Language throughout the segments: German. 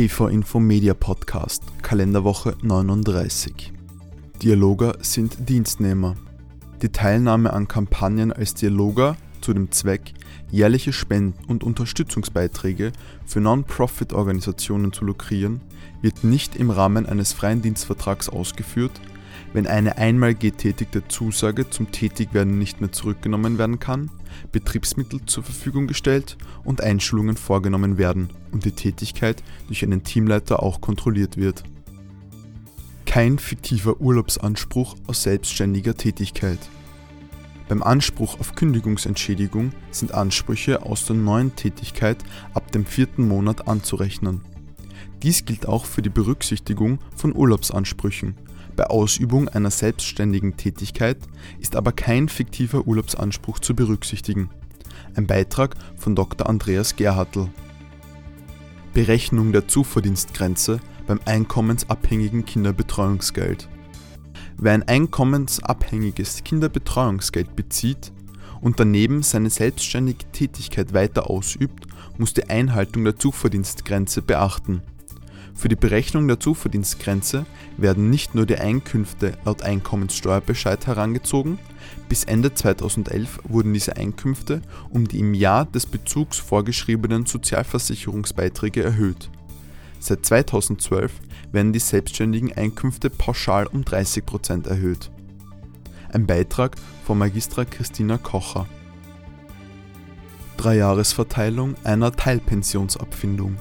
PV Info Media Podcast, Kalenderwoche 39. Dialoger sind Dienstnehmer. Die Teilnahme an Kampagnen als Dialoger zu dem Zweck, jährliche Spenden und Unterstützungsbeiträge für Non-Profit-Organisationen zu lukrieren, wird nicht im Rahmen eines freien Dienstvertrags ausgeführt, wenn eine einmal getätigte Zusage zum Tätigwerden nicht mehr zurückgenommen werden kann, Betriebsmittel zur Verfügung gestellt und Einschulungen vorgenommen werden und die Tätigkeit durch einen Teamleiter auch kontrolliert wird. Kein fiktiver Urlaubsanspruch aus selbstständiger Tätigkeit. Beim Anspruch auf Kündigungsentschädigung sind Ansprüche aus der neuen Tätigkeit ab dem vierten Monat anzurechnen. Dies gilt auch für die Berücksichtigung von Urlaubsansprüchen, bei Ausübung einer selbstständigen Tätigkeit ist aber kein fiktiver Urlaubsanspruch zu berücksichtigen. Ein Beitrag von Dr. Andreas Gerhartl. Berechnung der Zuverdienstgrenze beim einkommensabhängigen Kinderbetreuungsgeld. Wer ein einkommensabhängiges Kinderbetreuungsgeld bezieht und daneben seine selbstständige Tätigkeit weiter ausübt, muss die Einhaltung der Zuverdienstgrenze beachten. Für die Berechnung der Zuverdienstgrenze werden nicht nur die Einkünfte laut Einkommenssteuerbescheid herangezogen, bis Ende 2011 wurden diese Einkünfte um die im Jahr des Bezugs vorgeschriebenen Sozialversicherungsbeiträge erhöht. Seit 2012 werden die selbstständigen Einkünfte pauschal um 30% erhöht. Ein Beitrag von Magistra Christina Kocher. Dreijahresverteilung einer Teilpensionsabfindung.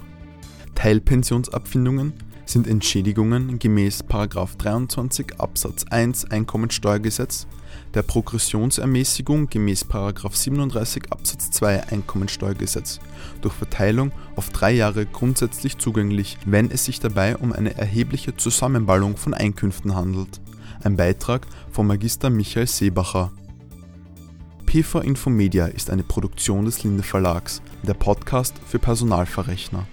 Teilpensionsabfindungen sind Entschädigungen gemäß 23 Absatz 1 Einkommensteuergesetz, der Progressionsermäßigung gemäß 37 Absatz 2 Einkommensteuergesetz durch Verteilung auf drei Jahre grundsätzlich zugänglich, wenn es sich dabei um eine erhebliche Zusammenballung von Einkünften handelt. Ein Beitrag von Magister Michael Seebacher. PV Infomedia ist eine Produktion des Linde Verlags, der Podcast für Personalverrechner.